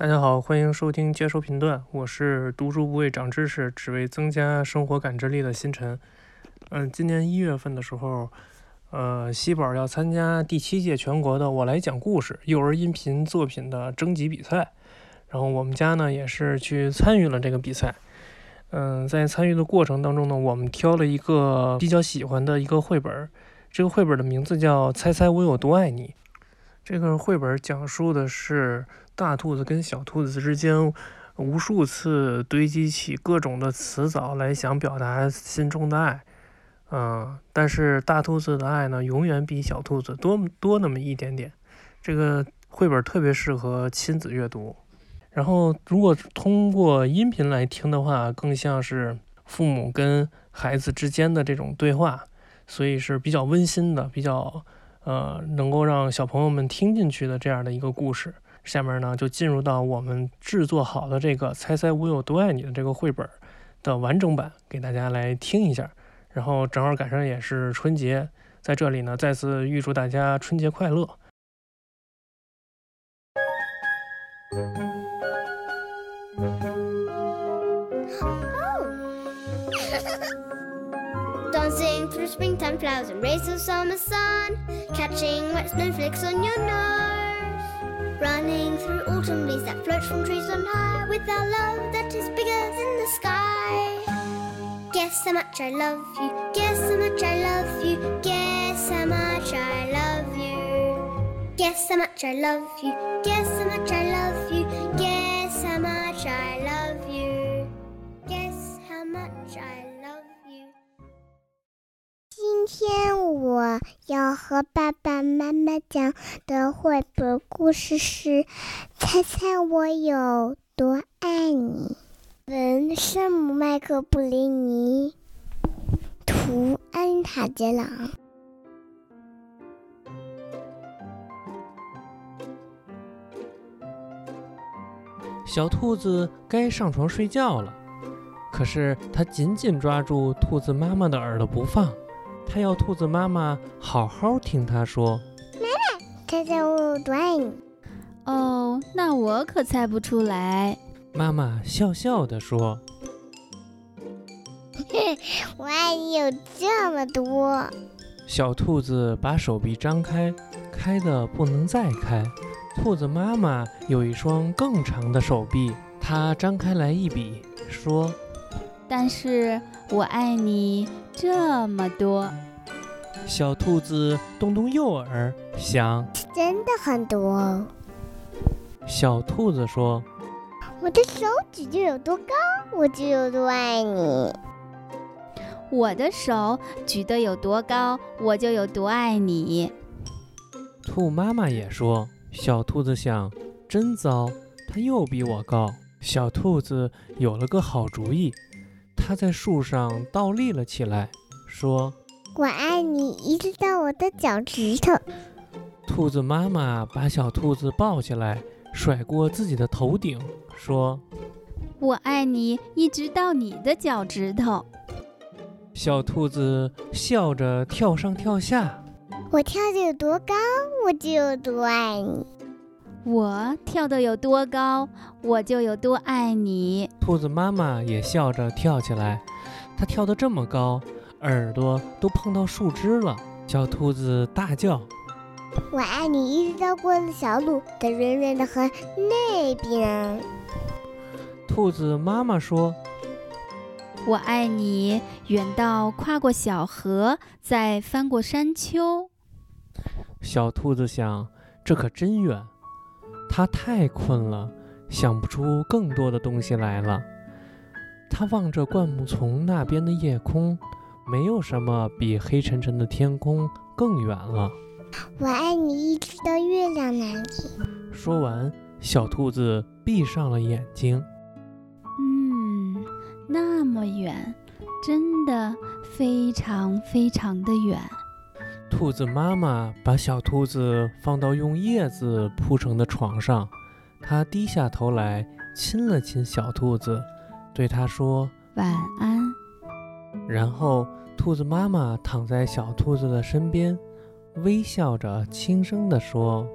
大家好，欢迎收听接收频段，我是读书不为长知识，只为增加生活感知力的星辰。嗯，今年一月份的时候，呃，西宝要参加第七届全国的“我来讲故事”幼儿音频作品的征集比赛，然后我们家呢也是去参与了这个比赛。嗯，在参与的过程当中呢，我们挑了一个比较喜欢的一个绘本，这个绘本的名字叫《猜猜我有多爱你》。这个绘本讲述的是大兔子跟小兔子之间无数次堆积起各种的词藻来想表达心中的爱，嗯，但是大兔子的爱呢，永远比小兔子多多那么一点点。这个绘本特别适合亲子阅读，然后如果通过音频来听的话，更像是父母跟孩子之间的这种对话，所以是比较温馨的，比较。呃，能够让小朋友们听进去的这样的一个故事，下面呢就进入到我们制作好的这个“猜猜我有多爱你”的这个绘本的完整版，给大家来听一下。然后正好赶上也是春节，在这里呢再次预祝大家春节快乐。Dancing through springtime flowers and rays of summer sun, catching wet snowflakes on your nose. Running through autumn leaves that float from trees on high, with our love that is bigger than the sky. Guess how much I love you, guess how much I love you, guess how much I love you. Guess how much I love you, guess how much I 我和爸爸妈妈讲的绘本故事是《猜猜我有多爱你》。文：圣母麦克布林尼，图：安塔杰朗。小兔子该上床睡觉了，可是它紧紧抓住兔子妈妈的耳朵不放。他要兔子妈妈好好听他说：“妈妈，猜猜我有多爱你？”哦，那我可猜不出来。妈妈笑笑地说：“嘿 我爱你有这么多。”小兔子把手臂张开，开的不能再开。兔子妈妈有一双更长的手臂，它张开来一比，说：“但是我爱你。”这么多，小兔子动动右耳，想，真的很多。小兔子说：“我的手举得有多高，我就有多爱你。我的手举得有多高，我就有多爱你。”兔妈妈也说：“小兔子想，真糟，它又比我高。”小兔子有了个好主意。它在树上倒立了起来，说：“我爱你，一直到我的脚趾头。”兔子妈妈把小兔子抱起来，甩过自己的头顶，说：“我爱你，一直到你的脚趾头。”小兔子笑着跳上跳下，我跳的有多高，我就有多爱你。我跳得有多高，我就有多爱你。兔子妈妈也笑着跳起来，它跳得这么高，耳朵都碰到树枝了。小兔子大叫：“我爱你！”一直到过了小路的圆圆的河那边。兔子妈妈说：“我爱你！”远到跨过小河，再翻过山丘。小兔子想：“这可真远。”他太困了，想不出更多的东西来了。他望着灌木丛那边的夜空，没有什么比黑沉沉的天空更远了。我爱你，一直到月亮那里。说完，小兔子闭上了眼睛。嗯，那么远，真的非常非常的远。兔子妈妈把小兔子放到用叶子铺成的床上，她低下头来亲了亲小兔子，对它说：“晚安。”然后，兔子妈妈躺在小兔子的身边，微笑着轻声地说：“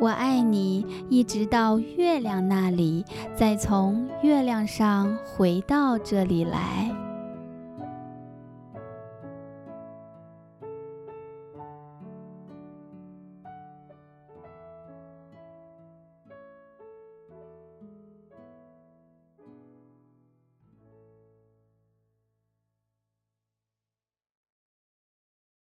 我爱你，一直到月亮那里，再从月亮上回到这里来。